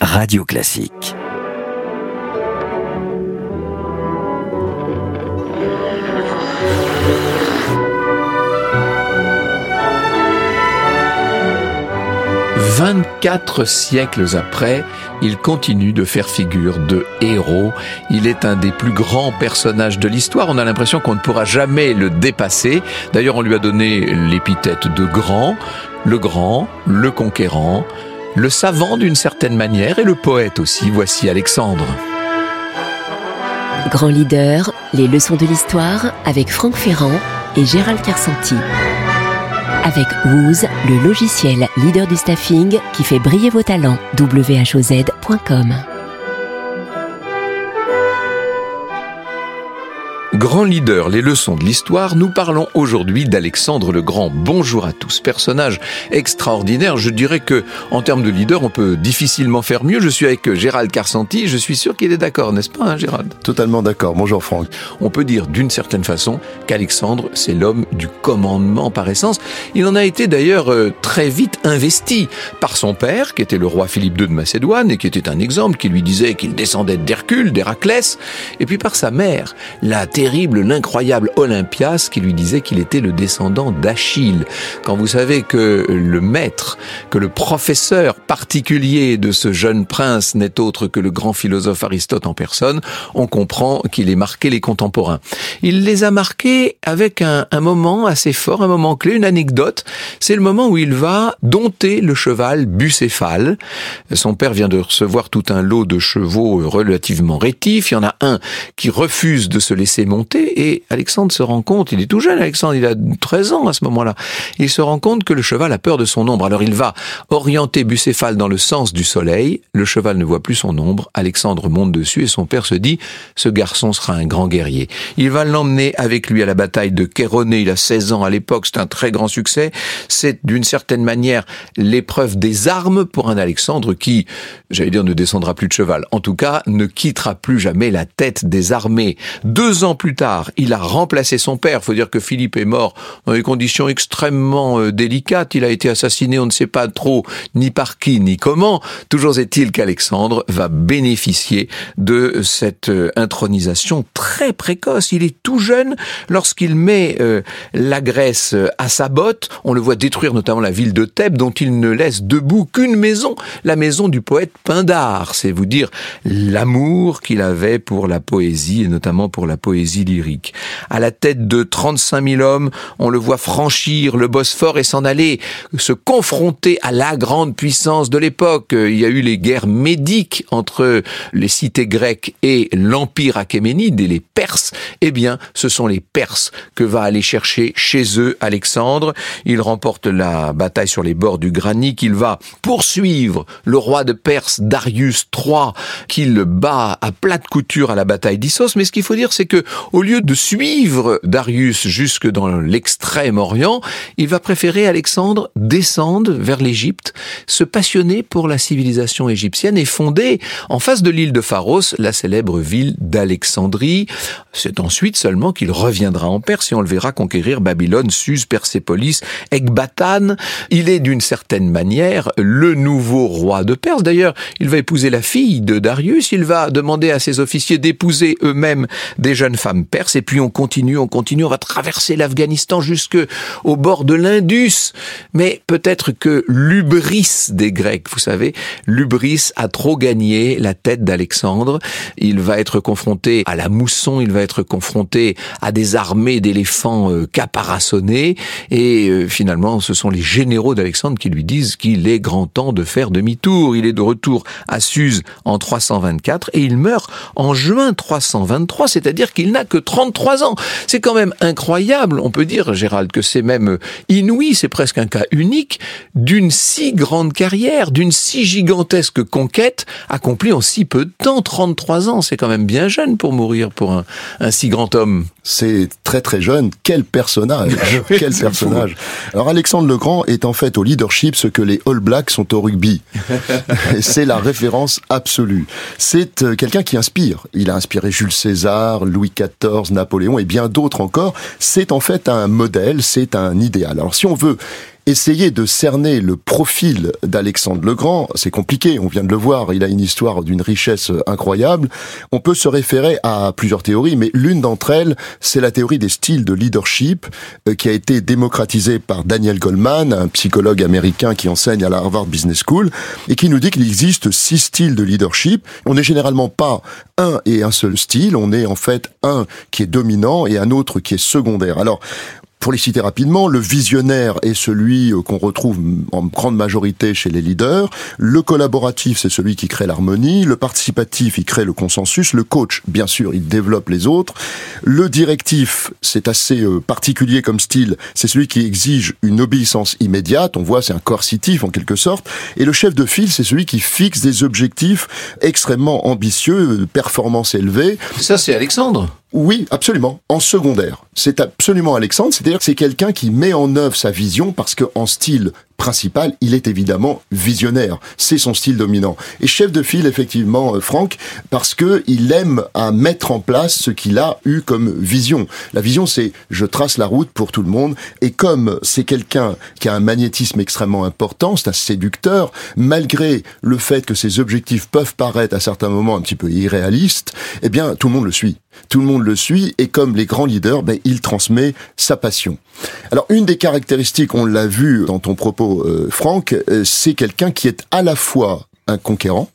Radio Classique. Vingt-quatre siècles après, il continue de faire figure de héros. Il est un des plus grands personnages de l'histoire. On a l'impression qu'on ne pourra jamais le dépasser. D'ailleurs, on lui a donné l'épithète de grand, le grand, le conquérant, le savant d'une certaine manière et le poète aussi. Voici Alexandre. Grand leader, les leçons de l'histoire avec Franck Ferrand et Gérald Kersanti. Avec Wooz, le logiciel leader du staffing qui fait briller vos talents. whoz.com Grand leader, les leçons de l'histoire, nous parlons aujourd'hui d'Alexandre le Grand. Bonjour à tous. Personnage extraordinaire. Je dirais que, en termes de leader, on peut difficilement faire mieux. Je suis avec Gérald Carsanti. Je suis sûr qu'il est d'accord, n'est-ce pas, hein, Gérald? Totalement d'accord. Bonjour, Franck. On peut dire, d'une certaine façon, qu'Alexandre, c'est l'homme du commandement par essence. Il en a été d'ailleurs euh, très vite investi par son père, qui était le roi Philippe II de Macédoine, et qui était un exemple, qui lui disait qu'il descendait d'Hercule, d'Héraclès, et puis par sa mère, la terrible l'incroyable Olympias qui lui disait qu'il était le descendant d'Achille. Quand vous savez que le maître, que le professeur particulier de ce jeune prince n'est autre que le grand philosophe Aristote en personne, on comprend qu'il ait marqué les contemporains. Il les a marqués avec un, un moment assez fort, un moment clé, une anecdote. C'est le moment où il va dompter le cheval bucéphale. Son père vient de recevoir tout un lot de chevaux relativement rétifs. Il y en a un qui refuse de se laisser et Alexandre se rend compte, il est tout jeune Alexandre, il a 13 ans à ce moment-là, il se rend compte que le cheval a peur de son ombre. Alors il va orienter Bucéphale dans le sens du soleil, le cheval ne voit plus son ombre, Alexandre monte dessus et son père se dit, ce garçon sera un grand guerrier. Il va l'emmener avec lui à la bataille de Kéroné, il a 16 ans à l'époque, c'est un très grand succès, c'est d'une certaine manière l'épreuve des armes pour un Alexandre qui, j'allais dire, ne descendra plus de cheval, en tout cas ne quittera plus jamais la tête des armées. Deux ans plus tard, il a remplacé son père. Il faut dire que Philippe est mort dans des conditions extrêmement euh, délicates. Il a été assassiné, on ne sait pas trop ni par qui ni comment. Toujours est-il qu'Alexandre va bénéficier de cette euh, intronisation très précoce. Il est tout jeune lorsqu'il met euh, la Grèce à sa botte. On le voit détruire notamment la ville de Thèbes, dont il ne laisse debout qu'une maison, la maison du poète Pindare. C'est vous dire l'amour qu'il avait pour la poésie et notamment pour la poésie lyrique. À la tête de 35 000 hommes, on le voit franchir le Bosphore et s'en aller, se confronter à la grande puissance de l'époque. Il y a eu les guerres médiques entre les cités grecques et l'empire achéménide et les Perses. Eh bien, ce sont les Perses que va aller chercher chez eux Alexandre. Il remporte la bataille sur les bords du Granique. Il va poursuivre le roi de Perse Darius III qu'il bat à plate couture à la bataille d'Issos. Mais ce qu'il faut dire, c'est que au lieu de suivre Darius jusque dans l'extrême Orient, il va préférer Alexandre descendre vers l'Égypte, se passionner pour la civilisation égyptienne et fonder en face de l'île de Pharos la célèbre ville d'Alexandrie. C'est ensuite seulement qu'il reviendra en Perse et on le verra conquérir Babylone, Suse, Persépolis, Ecbatane. Il est d'une certaine manière le nouveau roi de Perse. D'ailleurs, il va épouser la fille de Darius, il va demander à ses officiers d'épouser eux-mêmes des jeunes femmes perse, et puis on continue, on continue, on va traverser l'Afghanistan jusque au bord de l'Indus. Mais peut-être que l'ubris des Grecs, vous savez, l'ubris a trop gagné la tête d'Alexandre. Il va être confronté à la mousson, il va être confronté à des armées d'éléphants euh, caparaçonnés, et euh, finalement, ce sont les généraux d'Alexandre qui lui disent qu'il est grand temps de faire demi-tour. Il est de retour à Suse en 324 et il meurt en juin 323, c'est-à-dire qu'il n'a que 33 ans. C'est quand même incroyable, on peut dire, Gérald, que c'est même inouï, c'est presque un cas unique, d'une si grande carrière, d'une si gigantesque conquête accomplie en si peu de temps, 33 ans. C'est quand même bien jeune pour mourir pour un, un si grand homme. C'est très très jeune. Quel personnage Quel personnage Alors Alexandre le Grand est en fait au leadership ce que les All Blacks sont au rugby. c'est la référence absolue. C'est euh, quelqu'un qui inspire. Il a inspiré Jules César, Louis XIV, Napoléon et bien d'autres encore. C'est en fait un modèle, c'est un idéal. Alors si on veut essayer de cerner le profil d'Alexandre le Grand, c'est compliqué, on vient de le voir, il a une histoire d'une richesse incroyable. On peut se référer à plusieurs théories, mais l'une d'entre elles, c'est la théorie des styles de leadership euh, qui a été démocratisée par Daniel Goldman, un psychologue américain qui enseigne à la Harvard Business School, et qui nous dit qu'il existe six styles de leadership. On n'est généralement pas un et un seul style, on est en fait un qui est dominant et un autre qui est secondaire. Alors, pour les citer rapidement, le visionnaire est celui euh, qu'on retrouve en grande majorité chez les leaders. Le collaboratif, c'est celui qui crée l'harmonie. Le participatif, il crée le consensus. Le coach, bien sûr, il développe les autres. Le directif, c'est assez euh, particulier comme style. C'est celui qui exige une obéissance immédiate. On voit, c'est un coercitif en quelque sorte. Et le chef de file, c'est celui qui fixe des objectifs extrêmement ambitieux, performance élevée. Ça, c'est Alexandre. Oui, absolument. En secondaire. C'est absolument Alexandre. C'est-à-dire que c'est quelqu'un qui met en œuvre sa vision parce que en style principal, il est évidemment visionnaire. C'est son style dominant. Et chef de file, effectivement, euh, Franck, parce que il aime à mettre en place ce qu'il a eu comme vision. La vision, c'est je trace la route pour tout le monde. Et comme c'est quelqu'un qui a un magnétisme extrêmement important, c'est un séducteur, malgré le fait que ses objectifs peuvent paraître à certains moments un petit peu irréalistes, eh bien, tout le monde le suit. Tout le monde le suit et comme les grands leaders, ben, il transmet sa passion. Alors une des caractéristiques, on l'a vu dans ton propos euh, Franck, euh, c'est quelqu'un qui est à la fois un conquérant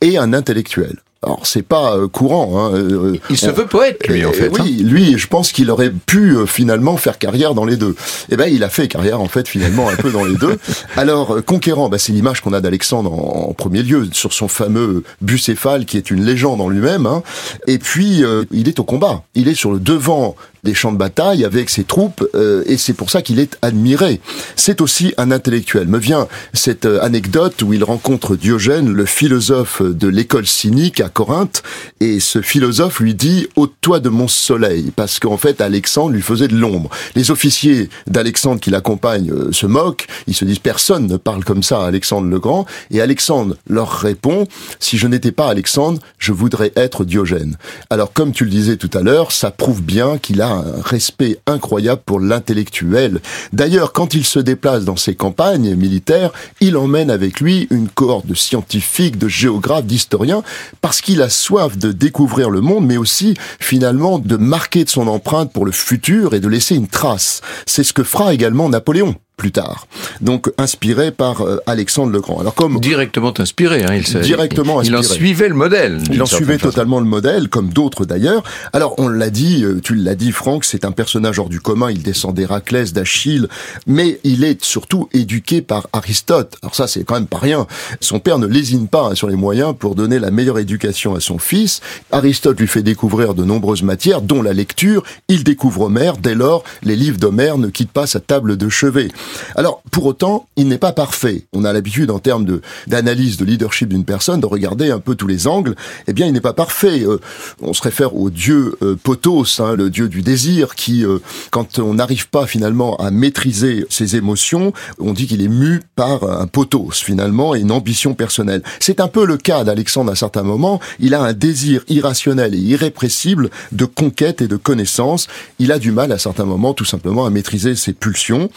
et un intellectuel. Alors c'est pas euh, courant. Hein, euh, il se veut poète, lui, en fait. Oui, hein. lui, je pense qu'il aurait pu euh, finalement faire carrière dans les deux. Eh ben, il a fait carrière en fait finalement un peu dans les deux. Alors conquérant, bah, c'est l'image qu'on a d'Alexandre en, premier lieu sur son fameux bucéphale qui est une légende en lui-même. Hein. Et puis il est au combat. Il est sur le devant des champs de bataille avec ses troupes euh, et c'est pour ça qu'il est admiré. C'est aussi un intellectuel. Me vient cette euh, anecdote où il rencontre Diogène, le philosophe de l'école cynique à Corinthe et ce philosophe lui dit ôte-toi de mon soleil parce qu'en fait Alexandre lui faisait de l'ombre. Les officiers d'Alexandre qui l'accompagnent euh, se moquent, ils se disent personne ne parle comme ça à Alexandre le Grand et Alexandre leur répond si je n'étais pas Alexandre, je voudrais être Diogène. Alors comme tu le disais tout à l'heure, ça prouve bien qu'il a un respect incroyable pour l'intellectuel. D'ailleurs, quand il se déplace dans ses campagnes militaires, il emmène avec lui une cohorte de scientifiques, de géographes, d'historiens, parce qu'il a soif de découvrir le monde, mais aussi finalement de marquer de son empreinte pour le futur et de laisser une trace. C'est ce que fera également Napoléon plus tard. Donc inspiré par euh, Alexandre le Grand. Alors comme directement inspiré, hein, il directement il, inspiré. il en suivait le modèle. Il en suivait totalement le modèle, comme d'autres d'ailleurs. Alors on l'a dit, euh, tu l'as dit Franck, c'est un personnage hors du commun. Il descend d'Héraclès, d'Achille, mais il est surtout éduqué par Aristote. Alors ça c'est quand même pas rien. Son père ne lésine pas hein, sur les moyens pour donner la meilleure éducation à son fils. Aristote lui fait découvrir de nombreuses matières, dont la lecture. Il découvre Homère. Dès lors, les livres d'Homère ne quittent pas sa table de chevet. Alors, pour autant, il n'est pas parfait. On a l'habitude, en termes de d'analyse de leadership d'une personne, de regarder un peu tous les angles. Eh bien, il n'est pas parfait. Euh, on se réfère au dieu euh, Potos, hein, le dieu du désir, qui, euh, quand on n'arrive pas finalement à maîtriser ses émotions, on dit qu'il est mu par un Potos finalement et une ambition personnelle. C'est un peu le cas d'Alexandre à certains moments. Il a un désir irrationnel et irrépressible de conquête et de connaissance. Il a du mal à certains moments, tout simplement, à maîtriser ses pulsions.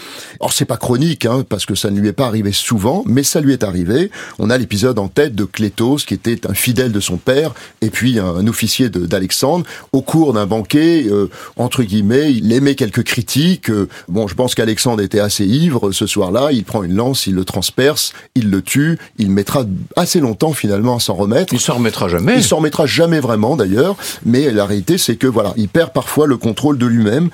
Pas chronique, hein, parce que ça ne lui est pas arrivé souvent, mais ça lui est arrivé. On a l'épisode en tête de Clétos, qui était un fidèle de son père, et puis un, officier d'Alexandre. Au cours d'un banquet, euh, entre guillemets, il émet quelques critiques. Euh, bon, je pense qu'Alexandre était assez ivre ce soir-là. Il prend une lance, il le transperce, il le tue. Il mettra assez longtemps finalement à s'en remettre. Il s'en remettra jamais. Il s'en remettra jamais vraiment d'ailleurs. Mais la réalité, c'est que voilà, il perd parfois le contrôle de lui-même.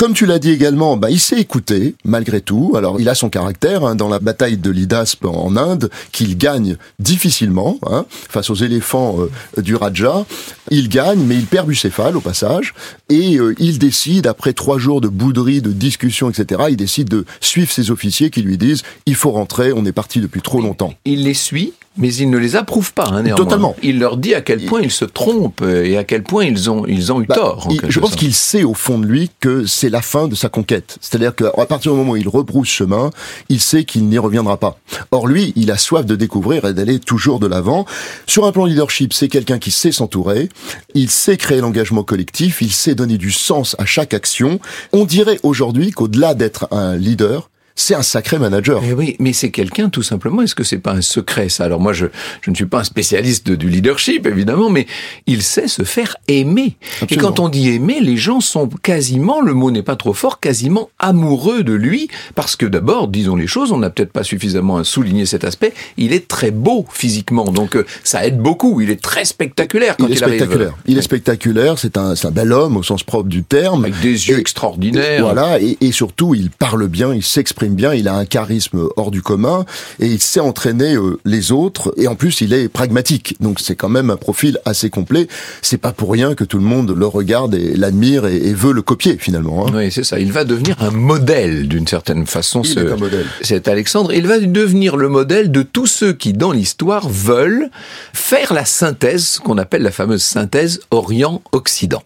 Comme tu l'as dit également, bah, il s'est écouté malgré tout. Alors il a son caractère hein, dans la bataille de l'Idaspe en Inde qu'il gagne difficilement hein, face aux éléphants euh, du Raja. Il gagne, mais il perd Bucéphale au passage et euh, il décide après trois jours de bouderie, de discussion, etc. Il décide de suivre ses officiers qui lui disent il faut rentrer, on est parti depuis trop longtemps. Il les suit mais il ne les approuve pas, hein, Totalement. Il leur dit à quel point ils se trompent et à quel point ils ont, ils ont eu bah, tort. je pense qu'il sait au fond de lui que c'est la fin de sa conquête. C'est-à-dire qu'à partir du moment où il rebrousse chemin, il sait qu'il n'y reviendra pas. Or lui, il a soif de découvrir et d'aller toujours de l'avant. Sur un plan leadership, c'est quelqu'un qui sait s'entourer, il sait créer l'engagement collectif, il sait donner du sens à chaque action. On dirait aujourd'hui qu'au-delà d'être un leader, c'est un sacré manager. Mais oui, mais c'est quelqu'un tout simplement. Est-ce que c'est pas un secret ça? Alors moi, je, je ne suis pas un spécialiste du leadership évidemment, mais il sait se faire aimer. Et quand on dit aimer, les gens sont quasiment, le mot n'est pas trop fort, quasiment amoureux de lui parce que d'abord, disons les choses, on n'a peut-être pas suffisamment souligné cet aspect. Il est très beau physiquement, donc euh, ça aide beaucoup. Il est très spectaculaire quand il, est spectaculaire. Il est spectaculaire. C'est un, un bel homme au sens propre du terme, avec des yeux extraordinaires. Voilà, et, et surtout, il parle bien, il s'exprime bien, il a un charisme hors du commun et il sait entraîner euh, les autres et en plus il est pragmatique. Donc c'est quand même un profil assez complet. C'est pas pour rien que tout le monde le regarde et l'admire et, veut le copier finalement. Hein. Oui, c'est ça. Il va devenir un modèle d'une certaine façon. Il est un modèle. C'est Alexandre. Il va devenir le modèle de tous ceux qui dans l'histoire veulent faire la synthèse, qu'on appelle la fameuse synthèse Orient-Occident.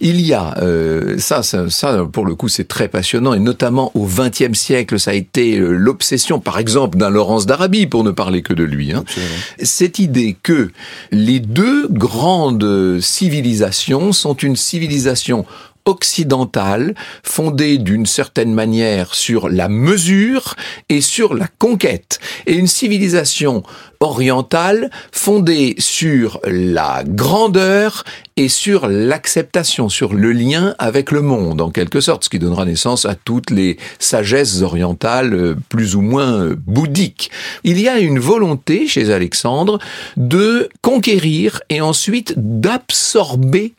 Il y a euh, ça, ça, ça, pour le coup, c'est très passionnant et notamment au XXe siècle, ça a été euh, l'obsession, par exemple, d'un Laurence d'Arabie, pour ne parler que de lui. Hein. Cette idée que les deux grandes civilisations sont une civilisation occidentale fondée d'une certaine manière sur la mesure et sur la conquête et une civilisation orientale fondée sur la grandeur et sur l'acceptation, sur le lien avec le monde, en quelque sorte, ce qui donnera naissance à toutes les sagesses orientales euh, plus ou moins euh, bouddhiques. Il y a une volonté chez Alexandre de conquérir et ensuite d'absorber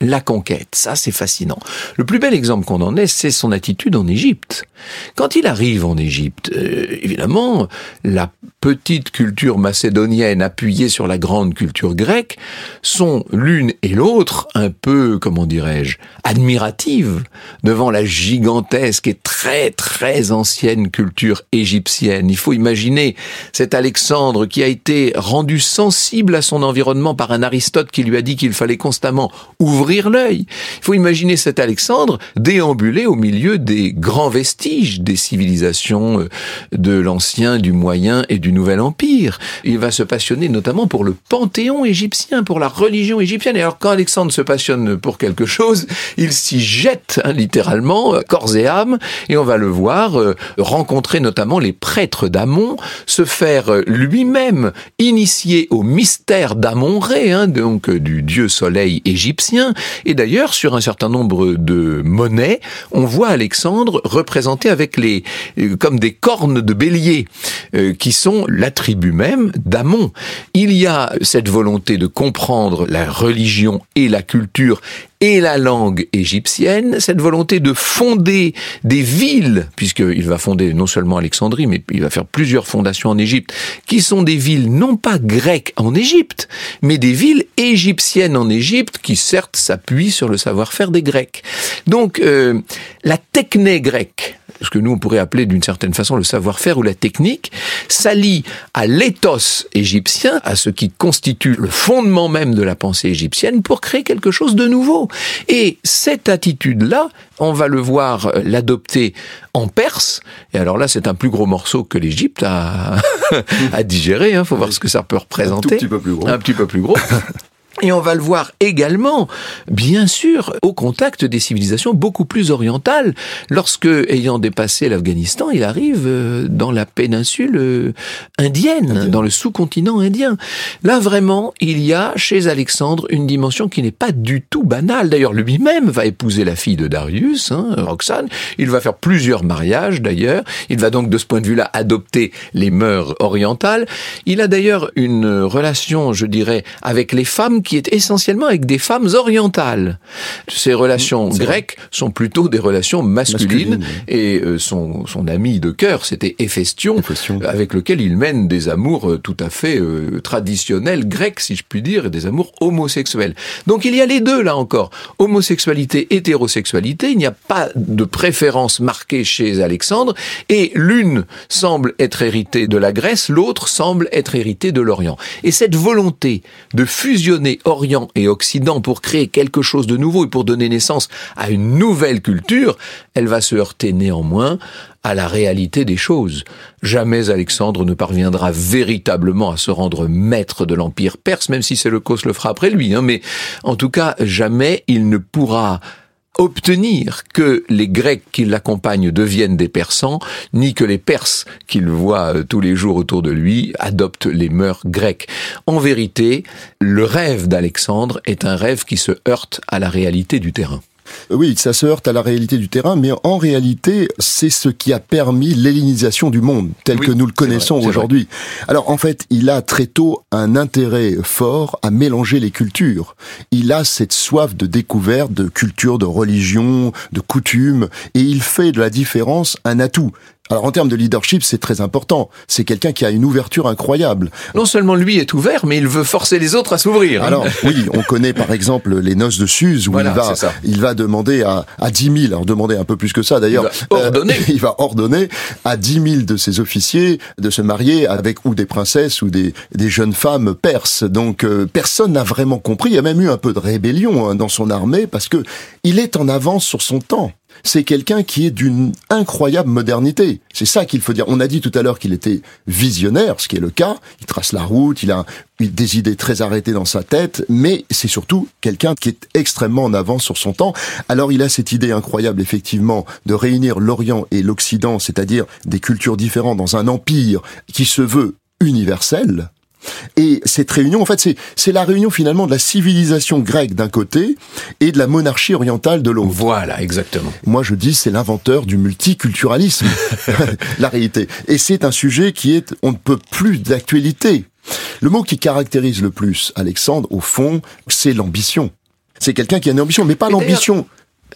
la conquête. Ça, c'est fascinant. Le plus bel exemple qu'on en ait, c'est son attitude en Égypte. Quand il arrive en Égypte, euh, évidemment, la petite culture macédonienne appuyée sur la grande culture grecque sont l'une et l'autre un peu, comment dirais-je, admiratives devant la gigantesque et très très ancienne culture égyptienne. Il faut imaginer cet Alexandre qui a été rendu sensible à son environnement par un Aristote qui lui a dit qu'il fallait constamment ouvrir l'œil. Il faut imaginer cet Alexandre déambuler au milieu des grands vestiges des civilisations euh, de l'ancien, du moyen et du nouvel empire. Il va se passionner notamment pour le panthéon égyptien, pour la religion égyptienne. Et alors quand Alexandre se passionne pour quelque chose, il s'y jette hein, littéralement, euh, corps et âme, et on va le voir euh, rencontrer notamment les prêtres d'Amon, se faire lui-même initier au mystère d'Amon-Ré, hein, donc du dieu soleil égyptien, et d'ailleurs, sur un certain nombre de monnaies, on voit Alexandre représenté avec les, euh, comme des cornes de bélier, euh, qui sont l'attribut même d'Amon. Il y a cette volonté de comprendre la religion et la culture et la langue égyptienne, cette volonté de fonder des villes, puisqu'il va fonder non seulement Alexandrie, mais il va faire plusieurs fondations en Égypte, qui sont des villes non pas grecques en Égypte, mais des villes égyptiennes en Égypte, qui certes s'appuient sur le savoir-faire des Grecs. Donc euh, la techné grecque, ce que nous on pourrait appeler d'une certaine façon le savoir-faire ou la technique, s'allie à l'éthos égyptien, à ce qui constitue le fondement même de la pensée égyptienne, pour créer quelque chose de nouveau. Et cette attitude-là, on va le voir euh, l'adopter en Perse. Et alors là, c'est un plus gros morceau que l'Égypte a, à digérer. Il hein, faut voir ce que ça peut représenter. Un petit peu plus gros. Un petit peu plus gros. Et on va le voir également, bien sûr, au contact des civilisations beaucoup plus orientales. Lorsque, ayant dépassé l'Afghanistan, il arrive euh, dans la péninsule euh, indienne, dans le sous-continent indien. Là, vraiment, il y a chez Alexandre une dimension qui n'est pas du tout banale. D'ailleurs, lui-même va épouser la fille de Darius, hein, Roxane. Il va faire plusieurs mariages, d'ailleurs. Il va donc, de ce point de vue-là, adopter les mœurs orientales. Il a d'ailleurs une relation, je dirais, avec les femmes qui est essentiellement avec des femmes orientales. Ces relations grecques sont plutôt des relations masculines, et euh, son, son ami de cœur, c'était Héphaestion, avec lequel il mène des amours euh, tout à fait euh, traditionnels grecs, si je puis dire, et des amours homosexuels. Donc il y a les deux là encore, homosexualité, hétérosexualité, il n'y a pas de préférence marquée chez Alexandre, et l'une semble être héritée de la Grèce, l'autre semble être héritée de l'Orient. Et cette volonté de fusionner Orient et Occident pour créer quelque chose de nouveau et pour donner naissance à une nouvelle culture, elle va se heurter néanmoins à la réalité des choses. Jamais Alexandre ne parviendra véritablement à se rendre maître de l'Empire perse, même si Séleucos le fera après lui. Hein, mais en tout cas, jamais il ne pourra obtenir que les Grecs qui l'accompagnent deviennent des Persans, ni que les Perses qu'il voit euh, tous les jours autour de lui adoptent les mœurs grecques. En vérité, le rêve d'Alexandre est un rêve qui se heurte à la réalité du terrain. Oui, ça se heurte à la réalité du terrain, mais en réalité, c'est ce qui a permis l'hellénisation du monde, tel que nous le connaissons aujourd'hui. Alors en fait, il a très tôt un intérêt fort à mélanger les cultures. Il a cette soif de découverte de culture, de religion, de coutumes, et il fait de la différence un atout. Alors en termes de leadership, c'est très important. C'est quelqu'un qui a une ouverture incroyable. Non seulement lui est ouvert, mais il veut forcer les autres à s'ouvrir. Hein. Alors oui, on connaît par exemple les noces de Suse où il va, il va demander à, à 10 000, alors demander un peu plus que ça d'ailleurs. Il va ordonner. il va ordonner à 10 000 de ses officiers de se marier avec ou des princesses ou des, des jeunes femmes perses. Donc euh, personne n'a vraiment compris. Il y a même eu un peu de rébellion hein, dans son armée parce que il est en avance sur son temps c'est quelqu'un qui est d'une incroyable modernité. C'est ça qu'il faut dire. On a dit tout à l'heure qu'il était visionnaire, ce qui est le cas. Il trace la route, il a des idées très arrêtées dans sa tête, mais c'est surtout quelqu'un qui est extrêmement en avance sur son temps. Alors il a cette idée incroyable, effectivement, de réunir l'Orient et l'Occident, c'est-à-dire des cultures différentes dans un empire qui se veut universel, et cette réunion, en fait, c'est la réunion finalement de la civilisation grecque d'un côté et de la monarchie orientale de l'autre. Voilà, exactement. Moi, je dis, c'est l'inventeur du multiculturalisme, la réalité. Et c'est un sujet qui est, on ne peut plus d'actualité. Le mot qui caractérise le plus Alexandre, au fond, c'est l'ambition. C'est quelqu'un qui a une ambition, mais pas l'ambition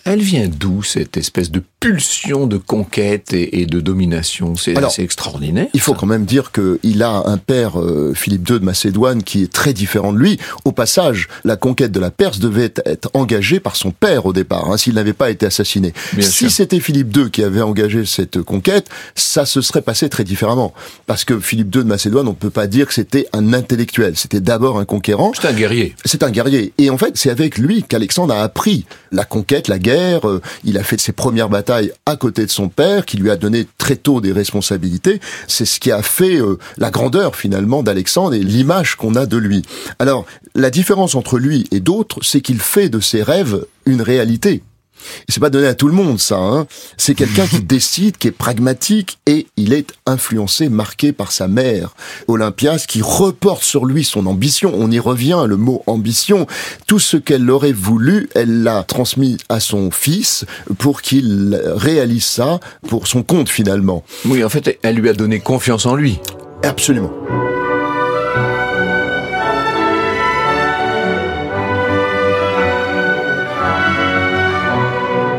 elle vient d'où cette espèce de pulsion de conquête et, de domination? C'est assez extraordinaire. Il faut quand même dire qu'il a un père, euh, Philippe II de Macédoine, qui est très différent de lui. Au passage, la conquête de la Perse devait être engagée par son père au départ, hein, s'il n'avait pas été assassiné. si c'était Philippe II qui avait engagé cette conquête, ça se serait passé très différemment. Parce que Philippe II de Macédoine, on ne peut pas dire que c'était un intellectuel. C'était d'abord un conquérant. C'est un guerrier. C'est un guerrier. Et en fait, c'est avec lui qu'Alexandre a appris la conquête, la guerre euh, il a fait ses premières batailles à côté de son père, qui lui a donné très tôt des responsabilités. C'est ce qui a fait euh, la grandeur finalement d'Alexandre et l'image qu'on a de lui. Alors, la différence entre lui et d'autres, c'est qu'il fait de ses rêves une réalité. C'est pas donné à tout le monde, ça. Hein. C'est quelqu'un qui décide, qui est pragmatique, et il est influencé, marqué par sa mère, Olympias, qui reporte sur lui son ambition. On y revient, le mot ambition. Tout ce qu'elle aurait voulu, elle l'a transmis à son fils pour qu'il réalise ça pour son compte, finalement. Oui, en fait, elle lui a donné confiance en lui. Absolument.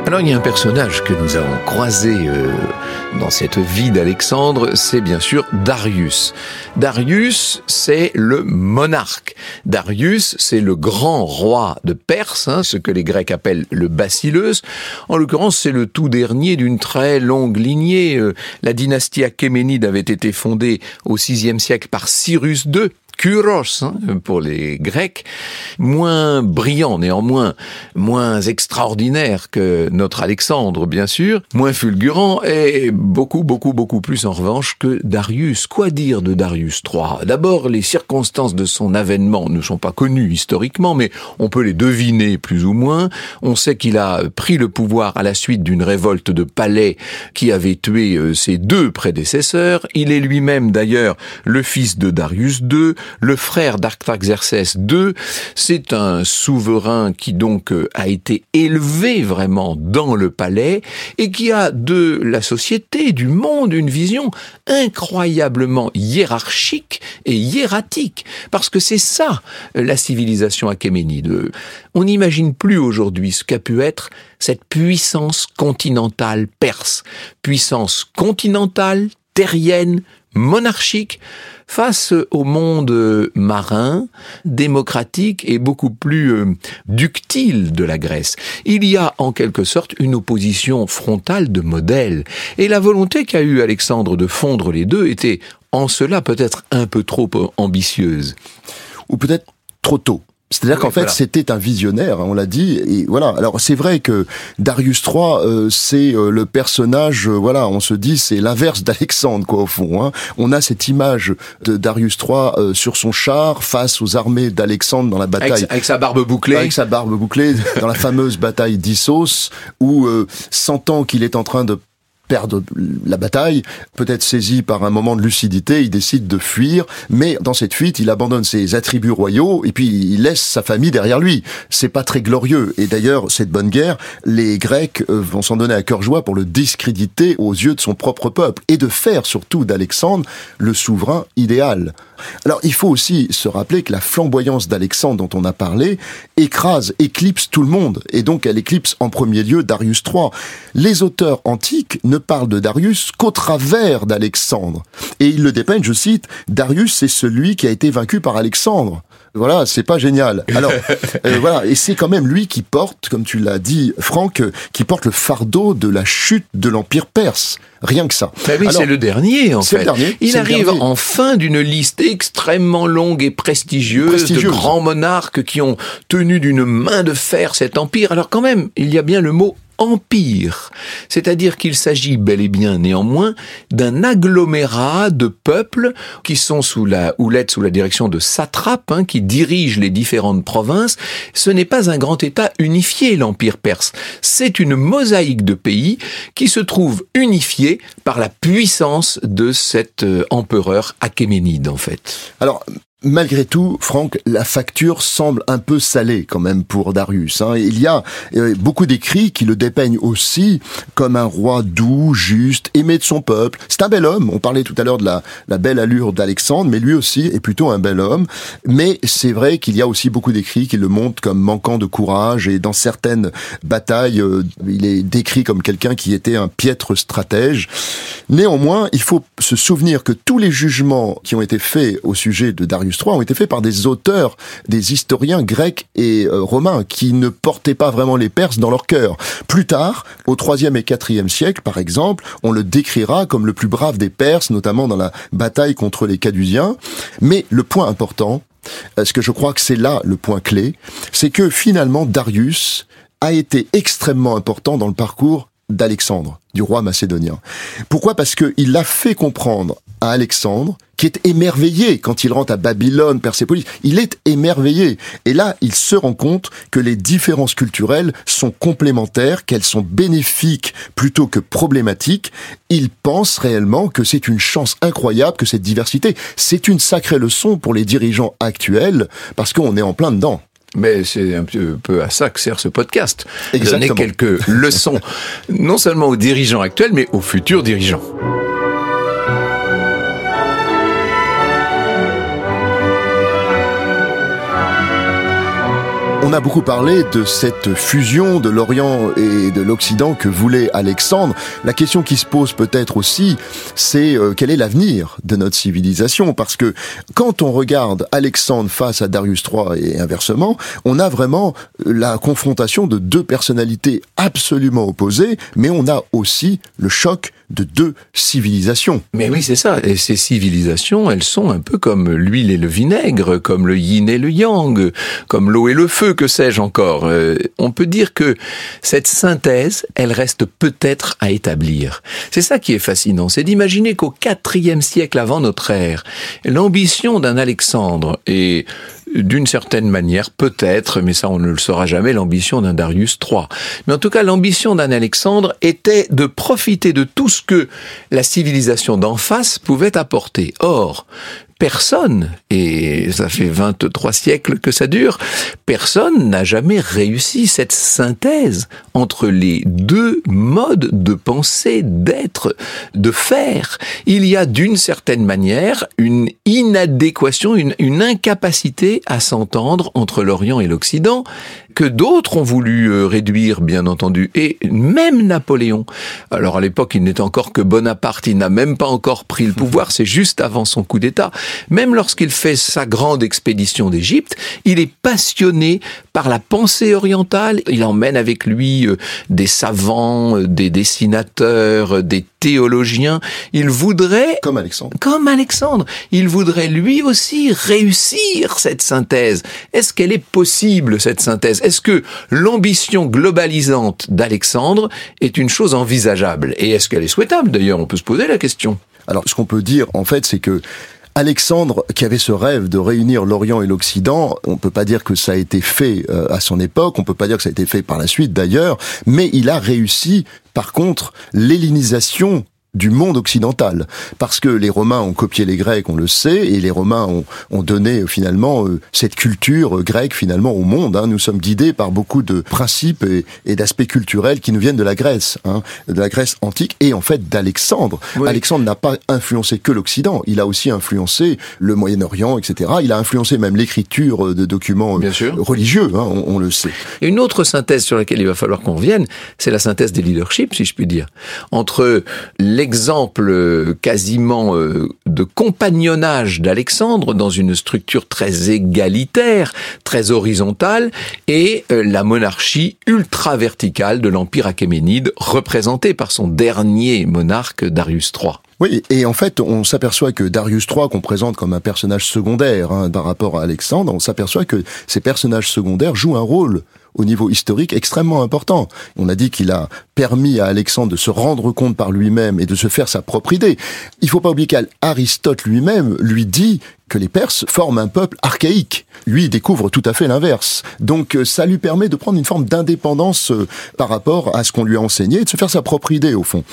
Alors il y a un personnage que nous avons croisé euh, dans cette vie d'Alexandre, c'est bien sûr Darius. Darius, c'est le monarque. Darius, c'est le grand roi de Perse, hein, ce que les Grecs appellent le basileus. En l'occurrence, c'est le tout dernier d'une très longue lignée. Euh, la dynastie achéménide avait été fondée au VIe siècle par Cyrus II, Kuros hein, pour les Grecs, moins brillant néanmoins, moins extraordinaire que notre Alexandre bien sûr, moins fulgurant et beaucoup beaucoup beaucoup plus en revanche que Darius. Quoi dire de Darius III D'abord, les circonstances de son avènement ne sont pas connues historiquement, mais on peut les deviner plus ou moins. On sait qu'il a pris le pouvoir à la suite d'une révolte de palais qui avait tué euh, ses deux prédécesseurs. Il est lui-même d'ailleurs le fils de Darius II, le frère d'Artaxerxès II, c'est un souverain qui donc euh, a été élevé vraiment dans le palais et qui a de la société, du monde, une vision incroyablement hiérarchique et hiératique. Parce que c'est ça, euh, la civilisation achéménide. On n'imagine plus aujourd'hui ce qu'a pu être cette puissance continentale perse. Puissance continentale, terrienne, monarchique, face au monde marin, démocratique et beaucoup plus euh, ductile de la Grèce. Il y a en quelque sorte une opposition frontale de modèles. Et la volonté qu'a eue Alexandre de fondre les deux était en cela peut-être un peu trop ambitieuse. Ou peut-être trop tôt. C'est-à-dire Oui, qu'en fait, voilà. c'était un visionnaire, on l'a dit. Et voilà. Alors c'est vrai que Darius III, euh, c'est euh, le personnage. euh, voilà, on se dit c'est l'inverse d'Alexandre, quoi, au fond. Hein. On a cette image de Darius III euh, sur son char face aux armées d'Alexandre dans la bataille. Avec, avec sa barbe bouclée. Avec sa barbe bouclée, dans la fameuse bataille d'Issos, où, euh, sentant qu'il est en train de perdre la bataille, peut-être saisi par un moment de lucidité, il décide de fuir, mais dans cette fuite, il abandonne ses attributs royaux et puis il laisse sa famille derrière lui. C'est pas très glorieux. Et d'ailleurs, cette bonne guerre, les Grecs euh, vont s'en donner à cœur joie pour le discréditer aux yeux de son propre peuple et de faire surtout d'Alexandre le souverain idéal. Alors, il faut aussi se rappeler que la flamboyance d'Alexandre dont on a parlé écrase, éclipse tout le monde, et donc elle éclipse en premier lieu Darius III. Les auteurs antiques ne parlent de Darius qu'au travers d'Alexandre. Et ils le dépeignent, je cite, Darius c'est celui qui a été vaincu par Alexandre. Voilà, c'est pas génial. Alors, euh, voilà, et c'est quand même lui qui porte, comme tu l'as dit, Franck, euh, qui porte le fardeau de la chute de l'Empire perse. Rien que ça. Ben oui, c'est le dernier en c'est fait. le dernier, Il arrive dernier. en fin d'une liste extrêmement longue et prestigieuse, Prestigieuse. de grands monarques qui ont tenu d'une main de fer cet empire. Alors quand même, il y a bien le mot empire, c'est-à-dire qu'il s'agit bel et bien néanmoins d'un agglomérat de peuples qui sont sous la houlette, sous la direction de satrapes, hein, qui dirigent les différentes provinces. Ce n'est pas un grand État unifié, l'empire perse. C'est une mosaïque de pays qui se trouve unifiée par la puissance de cet euh, empereur achéménide, en fait. Alors, malgré tout, Franck, la facture semble un peu salée quand même pour Darius. hein. Il y a euh, beaucoup d'écrits qui le dépeignent aussi comme un roi doux, juste, aimé de son peuple. C'est un bel homme. On parlait tout à l'heure de la, belle allure d'Alexandre, mais lui aussi est plutôt un bel homme. Mais c'est vrai qu'il y a aussi beaucoup d'écrits qui le montrent comme manquant de courage et dans certaines batailles, euh, il est décrit comme quelqu'un qui était un piètre stratège. Néanmoins, il faut se souvenir que tous les jugements qui ont été faits au sujet de Darius III ont été faits par des auteurs, des historiens grecs et euh, romains qui ne portaient pas vraiment les Perses dans leur cœur. Plus tard, au IIIe et IVe siècle, par exemple, on le décrira comme le plus brave des Perses, notamment dans la bataille contre les Cadusiens. Mais le point important, parce que je crois que c'est là le point clé, c'est que finalement Darius a été extrêmement important dans le parcours d'Alexandre, du roi macédonien. Pourquoi? Parce qu'il l'a fait comprendre à Alexandre, qui est émerveillé quand il rentre à Babylone, Persépolis. Il est émerveillé. Et là, il se rend compte que les différences culturelles sont complémentaires, qu'elles sont bénéfiques plutôt que problématiques. Il pense réellement que c'est une chance incroyable que cette diversité. C'est une sacrée leçon pour les dirigeants actuels, parce qu'on est en plein dedans. Mais c'est un peu à ça que sert ce podcast. Exactement. Donner quelques leçons, non seulement aux dirigeants actuels, mais aux futurs dirigeants. On a beaucoup parlé de cette fusion de l'Orient et de l'Occident que voulait Alexandre. La question qui se pose peut-être aussi, c'est euh, quel est l'avenir de notre civilisation? Parce que quand on regarde Alexandre face à Darius III et inversement, on a vraiment la confrontation de deux personnalités absolument opposées, mais on a aussi le choc de deux civilisations. Mais oui, c'est ça. Et ces civilisations, elles sont un peu comme l'huile et le vinaigre, comme le yin et le yang, comme l'eau et le feu, que sais-je encore. Euh, on peut dire que cette synthèse, elle reste peut-être à établir. C'est ça qui est fascinant, c'est d'imaginer qu'au quatrième siècle avant notre ère, l'ambition d'un Alexandre et d'une certaine manière, peut-être, mais ça on ne le saura jamais, l'ambition d'un Darius III. Mais en tout cas, l'ambition d'un Alexandre était de profiter de tout ce que la civilisation d'en face pouvait apporter. Or, personne, et ça fait 23 siècles que ça dure, personne n'a jamais réussi cette synthèse entre les deux modes de penser, d'être, de faire. Il y a d'une certaine manière une inadéquation, une, incapacité à s'entendre entre l'Orient et l'Occident que d'autres ont voulu euh, réduire, bien entendu, et même Napoléon. Alors à l'époque, il n'est encore que Bonaparte, il n'a même pas encore pris le pouvoir, c'est juste avant son coup d'État. Même lorsqu'il fait sa grande expédition d'Égypte, il est passionné par la pensée orientale, il emmène avec lui euh, des savants, euh, des dessinateurs, euh, des théologien. Il voudrait, Comme Alexandre. comme Alexandre, il voudrait lui aussi réussir cette synthèse. Est-ce qu'elle est possible, cette synthèse? Est-ce que l'ambition globalisante d'Alexandre est une chose envisageable? Et est-ce qu'elle est souhaitable D'ailleurs, on peut se poser la question. Alors, ce qu'on peut dire, en fait, c'est que Alexandre, qui avait ce rêve de réunir l'Orient et l'Occident, on peut pas dire que ça a été fait euh, à son époque, on peut pas dire que ça a été fait par la suite d'ailleurs, mais il a réussi, par contre, l'hellénisation du monde occidental. Parce que les Romains ont copié les Grecs, on le sait, et les Romains ont, ont donné euh, finalement euh, cette culture euh, grecque finalement au monde. hein. Nous sommes guidés par beaucoup de principes et, et d'aspects culturels qui nous viennent de la Grèce, hein, de la Grèce antique, et en fait d'Alexandre. Oui. Alexandre n'a pas influencé que l'Occident, il a aussi influencé le Moyen-Orient, etc. Il a influencé même l'écriture de documents Bien sûr. religieux, hein, on, on le sait. Et une autre synthèse sur laquelle il va falloir qu'on revienne, c'est la synthèse des leaderships, si je puis dire. Entre l'exemple euh, quasiment euh, de compagnonnage d'Alexandre dans une structure très égalitaire, très horizontale, et euh, la monarchie ultra-verticale de l'Empire achéménide, représentée par son dernier monarque, Darius III. Oui, et en fait, on s'aperçoit que Darius III, qu'on présente comme un personnage secondaire hein, par rapport à Alexandre, on s'aperçoit que ces personnages secondaires jouent un rôle au niveau historique extrêmement important. On a dit qu'il a permis à Alexandre de se rendre compte par lui-même et de se faire sa propre idée. Il faut pas oublier qu'Aristote lui-même lui dit que les Perses forment un peuple archaïque. Lui il découvre tout à fait l'inverse. Donc euh, ça lui permet de prendre une forme d'indépendance euh, par rapport à ce qu'on lui a enseigné et de se faire sa propre idée au fond.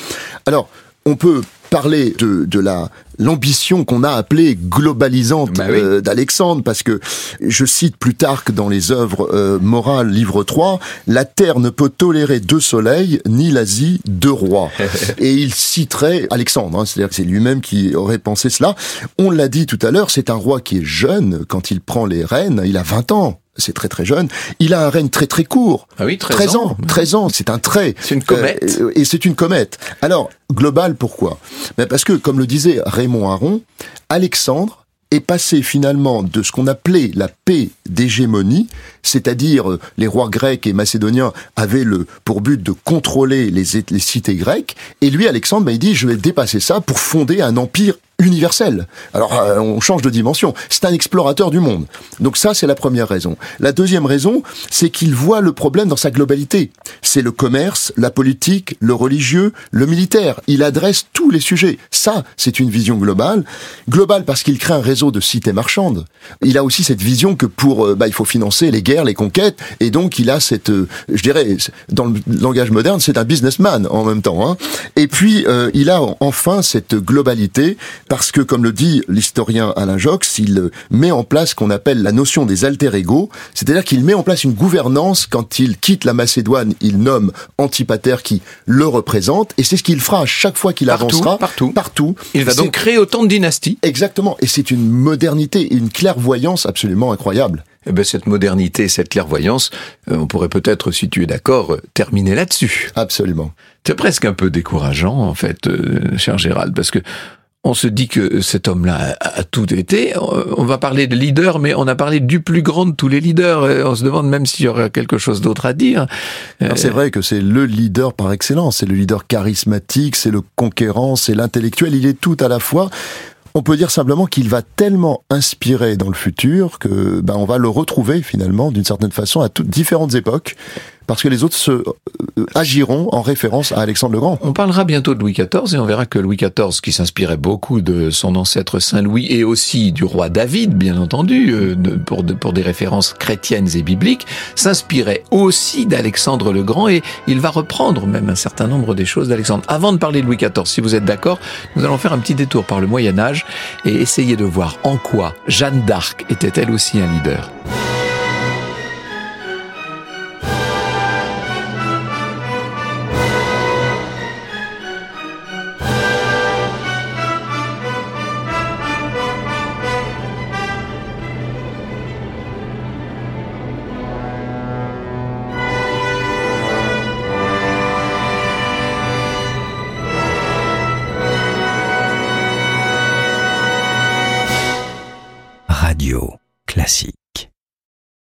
Alors, on peut parler de, de la l'ambition qu'on a appelée globalisante Bah oui. euh, d'Alexandre, parce que je cite Plutarque dans les œuvres euh, morales, livre 3, la terre ne peut tolérer deux soleils, ni l'Asie deux rois. Et il citerait Alexandre, hein, c'est-à-dire que c'est lui-même qui aurait pensé cela. On l'a dit tout à l'heure, c'est un roi qui est jeune quand il prend les rênes, il a 20 ans. C'est très très jeune. Il a un règne très très court. Ah oui, 13, 13 ans, 13 ans, c'est un trait. C'est une comète. Euh, et c'est une comète. Alors, global, pourquoi? Ben Parce que, comme le disait Raymond Aron, Alexandre est passé finalement de ce qu'on appelait la paix d'hégémonie, c'est-à-dire euh, les rois grecs et macédoniens avaient le pour but de contrôler les, les cités grecques, et lui, Alexandre, ben, il dit, je vais dépasser ça pour fonder un empire universel. Alors, euh, on change de dimension. C'est un explorateur du monde. Donc ça, c'est la première raison. La deuxième raison, c'est qu'il voit le problème dans sa globalité. C'est le commerce, la politique, le religieux, le militaire. Il adresse tous les sujets. Ça, c'est une vision globale. Globale parce qu'il crée un réseau de cités marchandes. Il a aussi cette vision que pour, euh, bah, il faut financer les guerres, les conquêtes, et donc il a cette, euh, je dirais, dans le langage moderne, c'est un businessman en même temps. Hein. Et puis, euh, il a enfin cette globalité parce que, comme le dit l'historien Alain Jox, il met en place ce qu'on appelle la notion des alter ego, c'est-à-dire qu'il met en place une gouvernance quand il quitte la Macédoine, il nomme Antipater qui le représente, et c'est ce qu'il fera à chaque fois qu'il avancera. partout. Partout. Il va donc créer autant de dynasties. Exactement, et c'est une modernité, une clairvoyance absolument incroyable. Eh ben, cette modernité, cette clairvoyance, euh, on pourrait peut-être, si tu es d'accord, euh, terminer là-dessus. Absolument. C'est presque un peu décourageant, en fait, euh, cher Gérald, parce que on se dit que cet homme-là a, a tout été. On va parler de leader, mais on a parlé du plus grand de tous les leaders. Euh, On se demande même s'il y aurait quelque chose d'autre à dire. Alors, C'est vrai que c'est le leader par excellence, c'est le leader charismatique, c'est le conquérant, c'est l'intellectuel, il est tout à la fois. On peut dire simplement qu'il va tellement inspirer dans le futur que ben on va le retrouver finalement d'une certaine façon à toutes différentes époques parce que les autres se euh, agiront en référence à Alexandre le Grand. On parlera bientôt de Louis XIV et on verra que Louis XIV, qui s'inspirait beaucoup de son ancêtre Saint Louis et aussi du roi David, bien entendu, euh, pour, pour des références chrétiennes et bibliques, s'inspirait aussi d'Alexandre le Grand et il va reprendre même un certain nombre des choses d'Alexandre. Avant de parler de Louis XIV, si vous êtes d'accord, nous allons faire un petit détour par le Moyen Âge et essayer de voir en quoi Jeanne d'Arc était elle aussi un leader.